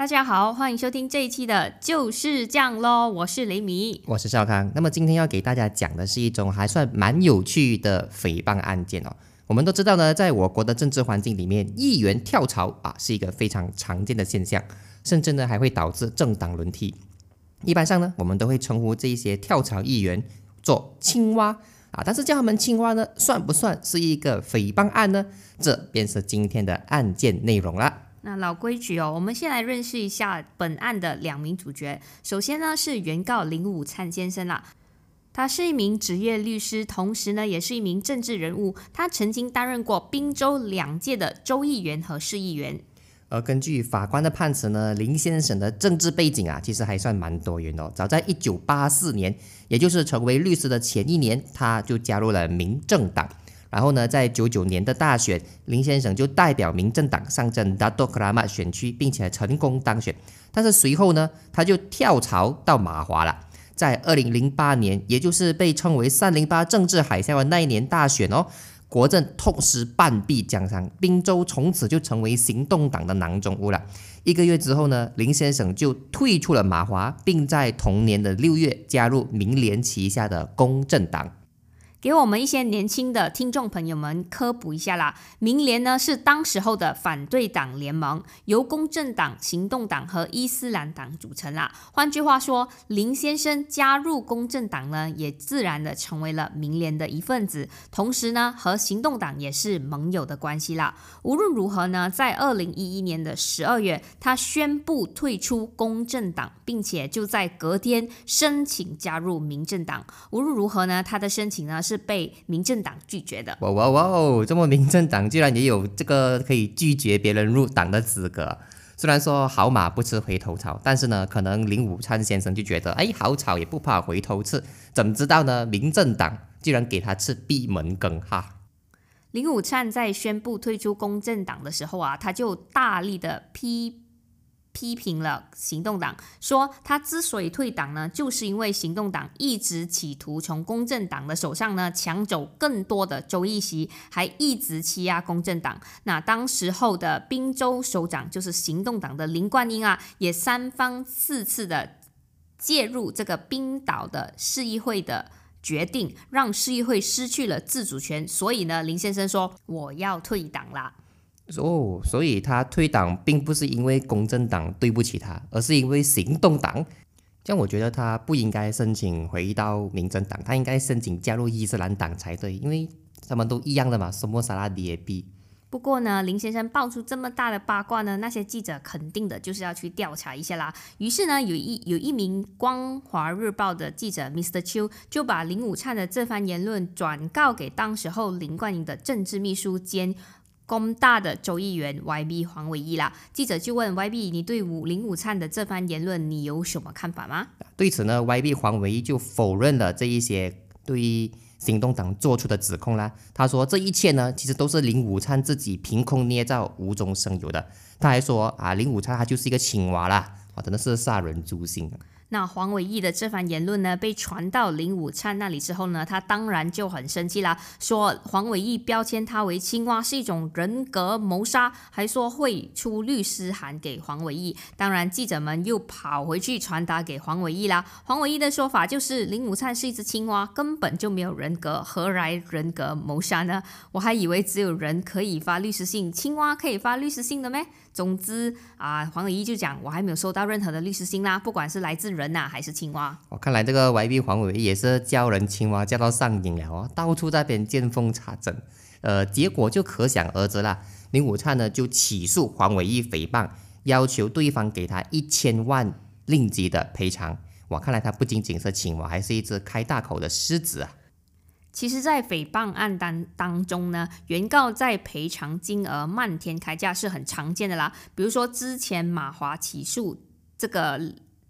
大家好，欢迎收听这一期的《就是这样喽》，我是雷米，我是少康。那么今天要给大家讲的是一种还算蛮有趣的诽谤案件哦。我们都知道呢，在我国的政治环境里面，议员跳槽啊是一个非常常见的现象，甚至呢还会导致政党轮替。一般上呢，我们都会称呼这一些跳槽议员做青蛙啊，但是叫他们青蛙呢，算不算是一个诽谤案呢？这便是今天的案件内容了。那老规矩哦，我们先来认识一下本案的两名主角。首先呢是原告林武灿先生啦，他是一名职业律师，同时呢也是一名政治人物。他曾经担任过滨州两届的州议员和市议员。而根据法官的判词呢，林先生的政治背景啊，其实还算蛮多元的。早在一九八四年，也就是成为律师的前一年，他就加入了民政党。然后呢，在九九年的大选，林先生就代表民政党上阵达多克拉玛选区，并且成功当选。但是随后呢，他就跳槽到马华了。在二零零八年，也就是被称为“三零八政治海啸”的那一年大选哦。国政痛失半壁江山，滨州从此就成为行动党的囊中物了。一个月之后呢，林先生就退出了马华，并在同年的六月加入民联旗下的公正党。给我们一些年轻的听众朋友们科普一下啦，民联呢是当时候的反对党联盟，由公正党、行动党和伊斯兰党组成啦。换句话说，林先生加入公正党呢，也自然的成为了民联的一份子，同时呢，和行动党也是盟友的关系啦。无论如何呢，在二零一一年的十二月，他宣布退出公正党，并且就在隔天申请加入民政党。无论如何呢，他的申请呢。是被民政党拒绝的。哇哇哇哦！这么民政党居然也有这个可以拒绝别人入党的资格。虽然说好马不吃回头草，但是呢，可能林武灿先生就觉得，哎，好草也不怕回头刺，怎么知道呢？民政党居然给他吃闭门羹哈！林武灿在宣布退出公正党的时候啊，他就大力的批。批评了行动党，说他之所以退党呢，就是因为行动党一直企图从公正党的手上呢抢走更多的州议席，还一直欺压公正党。那当时候的滨州首长就是行动党的林冠英啊，也三番四次的介入这个冰岛的市议会的决定，让市议会失去了自主权。所以呢，林先生说我要退党啦。哦，所以他退党并不是因为公正党对不起他，而是因为行动党。这样我觉得他不应该申请回到民政党，他应该申请加入伊斯兰党才对，因为他们都一样的嘛，什么萨拉迪也比。不过呢，林先生爆出这么大的八卦呢，那些记者肯定的就是要去调查一下啦。于是呢，有一有一名光华日报的记者 Mr. 邱就把林武灿的这番言论转告给当时候林冠英的政治秘书兼。工大的州议员 YB 黄伟义啦，记者就问 YB：“ 你对五林武灿的这番言论，你有什么看法吗？”对此呢，YB 黄伟义就否认了这一些对于行动党做出的指控啦。他说：“这一切呢，其实都是林武灿自己凭空捏造、无中生有的。”他还说：“啊，林武灿他就是一个青蛙啦，啊，真的是杀人诛心。”那黄伟义的这番言论呢，被传到林武灿那里之后呢，他当然就很生气啦，说黄伟义标签他为青蛙是一种人格谋杀，还说会出律师函给黄伟义。当然，记者们又跑回去传达给黄伟义啦。黄伟义的说法就是林武灿是一只青蛙，根本就没有人格，何来人格谋杀呢？我还以为只有人可以发律师信，青蛙可以发律师信的咩？总之啊，黄伟义就讲，我还没有收到任何的律师信啦，不管是来自人呐还是青蛙。我看来这个 YB 黄伟义也是叫人青蛙叫到上瘾了哦，到处在边见缝插针，呃，结果就可想而知了。林武灿呢就起诉黄伟义诽谤，要求对方给他一千万令吉的赔偿。我看来他不仅仅是青蛙，还是一只开大口的狮子啊。其实，在诽谤案当当中呢，原告在赔偿金额漫天开价是很常见的啦。比如说，之前马华起诉这个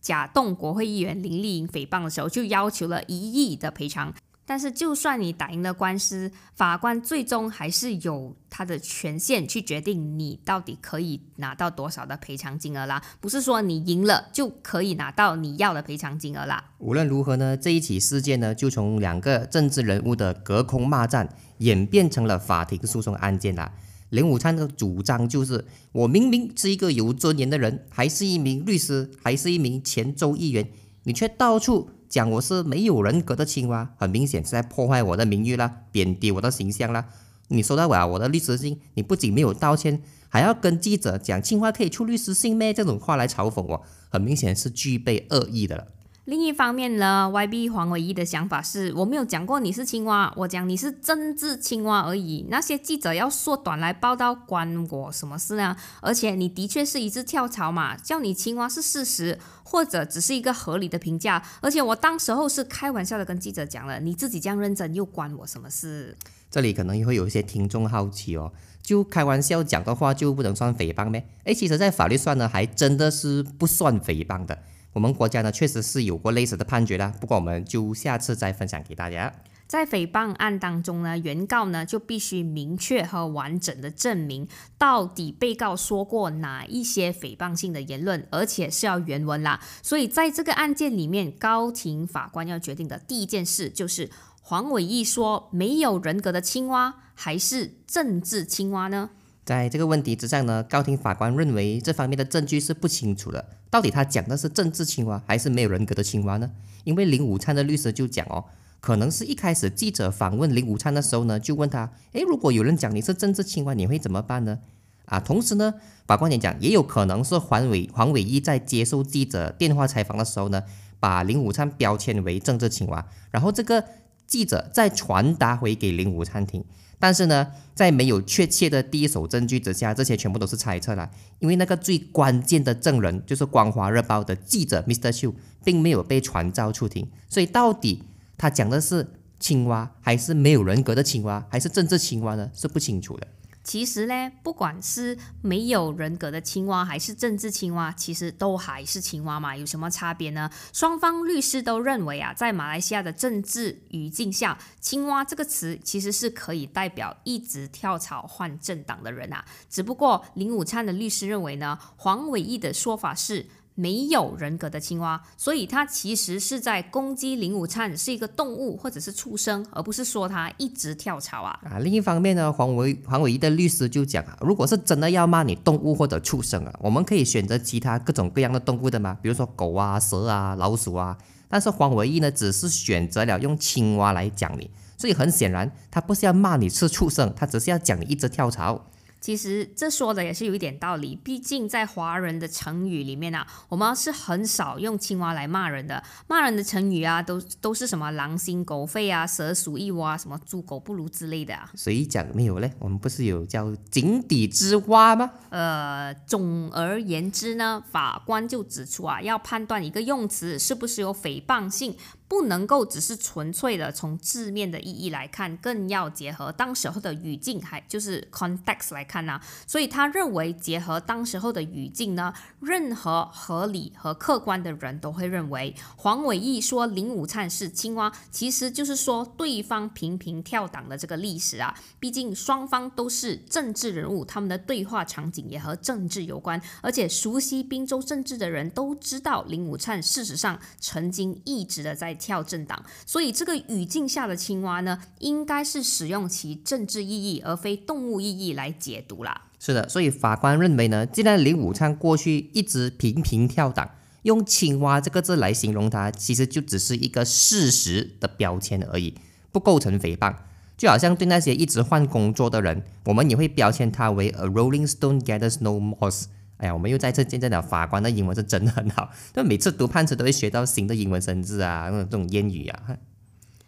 假动国会议员林丽莹诽谤的时候，就要求了一亿的赔偿。但是，就算你打赢了官司，法官最终还是有他的权限去决定你到底可以拿到多少的赔偿金额啦。不是说你赢了就可以拿到你要的赔偿金额啦。无论如何呢，这一起事件呢，就从两个政治人物的隔空骂战演变成了法庭诉讼案件啦。林武灿的主张就是：我明明是一个有尊严的人，还是一名律师，还是一名前州议员，你却到处讲我是没有人格的青蛙，很明显是在破坏我的名誉啦，贬低我的形象啦。你收到我啊我的律师信，你不仅没有道歉，还要跟记者讲青蛙可以出律师信咩？这种话来嘲讽我，很明显是具备恶意的了。另一方面呢，YB 黄伟一的想法是我没有讲过你是青蛙，我讲你是政治青蛙而已。那些记者要缩短来报道，关我什么事呢？而且你的确是一次跳槽嘛，叫你青蛙是事实，或者只是一个合理的评价。而且我当时候是开玩笑的跟记者讲了，你自己这样认真又关我什么事？这里可能也会有一些听众好奇哦，就开玩笑讲的话就不能算诽谤咩？诶，其实，在法律上呢，还真的是不算诽谤的。我们国家呢，确实是有过类似的判决啦，不过我们就下次再分享给大家。在诽谤案当中呢，原告呢就必须明确和完整的证明到底被告说过哪一些诽谤性的言论，而且是要原文啦。所以在这个案件里面，高庭法官要决定的第一件事就是黄伟义说没有人格的青蛙还是政治青蛙呢？在这个问题之上呢，高庭法官认为这方面的证据是不清楚的，到底他讲的是政治青蛙还是没有人格的青蛙呢？因为林武灿的律师就讲哦，可能是一开始记者访问林武灿的时候呢，就问他，诶，如果有人讲你是政治青蛙，你会怎么办呢？啊，同时呢，法官也讲，也有可能是黄伟黄伟义在接受记者电话采访的时候呢，把林武灿标签为政治青蛙，然后这个记者再传达回给林武餐厅。但是呢，在没有确切的第一手证据之下，这些全部都是猜测啦。因为那个最关键的证人就是《光华日报》的记者 Mr. Chu，并没有被传召出庭，所以到底他讲的是青蛙，还是没有人格的青蛙，还是政治青蛙呢？是不清楚的。其实呢，不管是没有人格的青蛙，还是政治青蛙，其实都还是青蛙嘛，有什么差别呢？双方律师都认为啊，在马来西亚的政治语境下，“青蛙”这个词其实是可以代表一直跳槽换政党的人啊。只不过林武灿的律师认为呢，黄伟毅的说法是。没有人格的青蛙，所以他其实是在攻击林武灿是一个动物或者是畜生，而不是说他一直跳槽啊。啊，另一方面呢，黄伟黄伟一的律师就讲啊，如果是真的要骂你动物或者畜生啊，我们可以选择其他各种各样的动物的嘛，比如说狗啊、蛇啊、老鼠啊。但是黄伟义呢，只是选择了用青蛙来讲你，所以很显然，他不是要骂你是畜生，他只是要讲你一直跳槽。其实这说的也是有一点道理，毕竟在华人的成语里面啊，我们是很少用青蛙来骂人的。骂人的成语啊，都都是什么狼心狗肺啊、蛇鼠一窝啊、什么猪狗不如之类的啊。谁讲没有嘞？我们不是有叫井底之蛙吗？呃，总而言之呢，法官就指出啊，要判断一个用词是不是有诽谤性。不能够只是纯粹的从字面的意义来看，更要结合当时候的语境，还就是 context 来看呢。所以他认为，结合当时候的语境呢，任何合理和客观的人都会认为，黄伟义说林武灿是青蛙，其实就是说对方频频跳档的这个历史啊。毕竟双方都是政治人物，他们的对话场景也和政治有关，而且熟悉滨州政治的人都知道，林武灿事实上曾经一直的在。跳政党，所以这个语境下的青蛙呢，应该是使用其政治意义而非动物意义来解读啦。是的，所以法官认为呢，既然林武灿过去一直频频跳档，用青蛙这个字来形容他，其实就只是一个事实的标签而已，不构成诽谤。就好像对那些一直换工作的人，我们也会标签他为 a rolling stone gathers no moss。哎呀，我们又再次见证了法官的英文是真的很好，就每次读判词都会学到新的英文生字啊，那种这种谚语啊。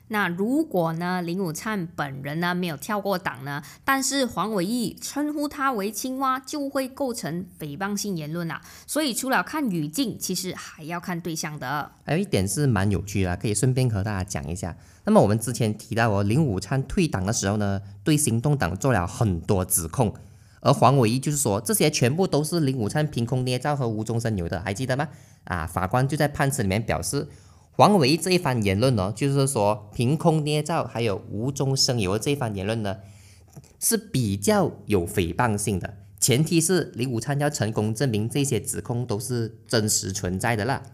那如果呢，林武灿本人呢没有跳过档呢，但是黄伟义称呼他为青蛙，就会构成诽谤性言论啦。所以除了看语境，其实还要看对象的。还有一点是蛮有趣的，可以顺便和大家讲一下。那么我们之前提到哦，林武灿退党的时候呢，对行动党做了很多指控。而黄伟就是说，这些全部都是林武灿凭空捏造和无中生有的，还记得吗？啊，法官就在判词里面表示，黄伟这一番言论呢，就是说凭空捏造还有无中生有这一番言论呢，是比较有诽谤性的，前提是林武灿要成功证明这些指控都是真实存在的啦。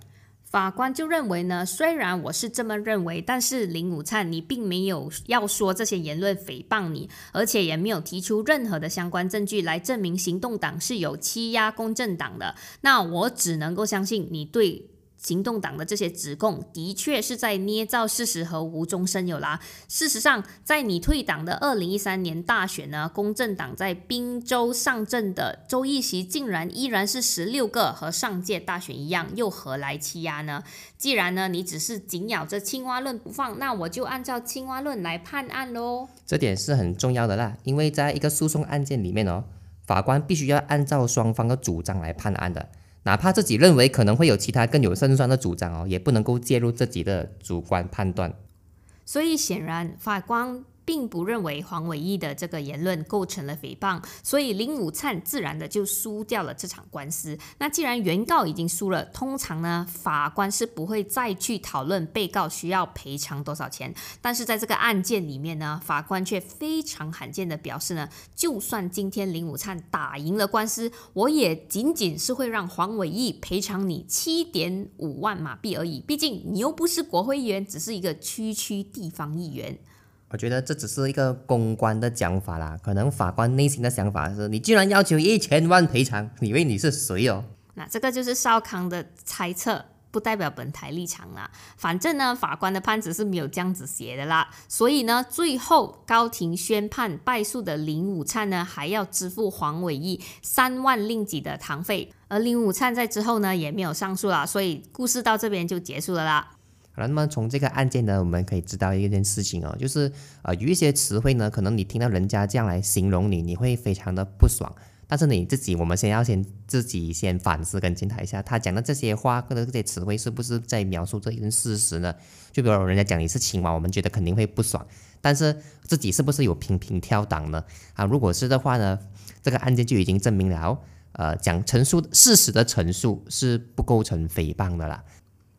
法官就认为呢，虽然我是这么认为，但是林武灿你并没有要说这些言论诽谤你，而且也没有提出任何的相关证据来证明行动党是有欺压公正党的，那我只能够相信你对。行动党的这些指控的确是在捏造事实和无中生有啦。事实上，在你退党的二零一三年大选呢，公正党在滨州上阵的州议席竟然依然是十六个，和上届大选一样，又何来欺压呢？既然呢，你只是紧咬着青蛙论不放，那我就按照青蛙论来判案喽。这点是很重要的啦，因为在一个诉讼案件里面哦，法官必须要按照双方的主张来判案的。哪怕自己认为可能会有其他更有胜算的主张哦，也不能够介入自己的主观判断。所以显然，法官。并不认为黄伟义的这个言论构成了诽谤，所以林武灿自然的就输掉了这场官司。那既然原告已经输了，通常呢法官是不会再去讨论被告需要赔偿多少钱。但是在这个案件里面呢，法官却非常罕见的表示呢，就算今天林武灿打赢了官司，我也仅仅是会让黄伟义赔偿你七点五万马币而已。毕竟你又不是国会议员，只是一个区区地方议员。我觉得这只是一个公关的讲法啦，可能法官内心的想法是：你居然要求一千万赔偿，以为你是谁哦？那这个就是少康的猜测，不代表本台立场啦。反正呢，法官的判词是没有这样子写的啦。所以呢，最后高庭宣判败诉的林武灿呢，还要支付黄伟义三万令吉的堂费。而林武灿在之后呢，也没有上诉啦。所以故事到这边就结束了啦。那么从这个案件呢，我们可以知道一件事情哦，就是呃有一些词汇呢，可能你听到人家这样来形容你，你会非常的不爽。但是你自己，我们先要先自己先反思跟检讨一下，他讲的这些话或者这些词汇是不是在描述这一件事实呢？就比如人家讲你是青蛙，我们觉得肯定会不爽。但是自己是不是有频频跳档呢？啊，如果是的话呢，这个案件就已经证明了，呃，讲陈述事实的陈述是不构成诽谤的啦。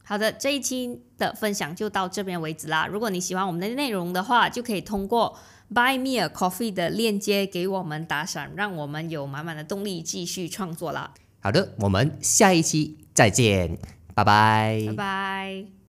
好的，这一期的分享就到这边为止啦。如果你喜欢我们的内容的话，就可以通过 Buy Me a Coffee 的链接给我们打赏，让我们有满满的动力继续创作啦。好的，我们下一期再见，拜拜，拜拜。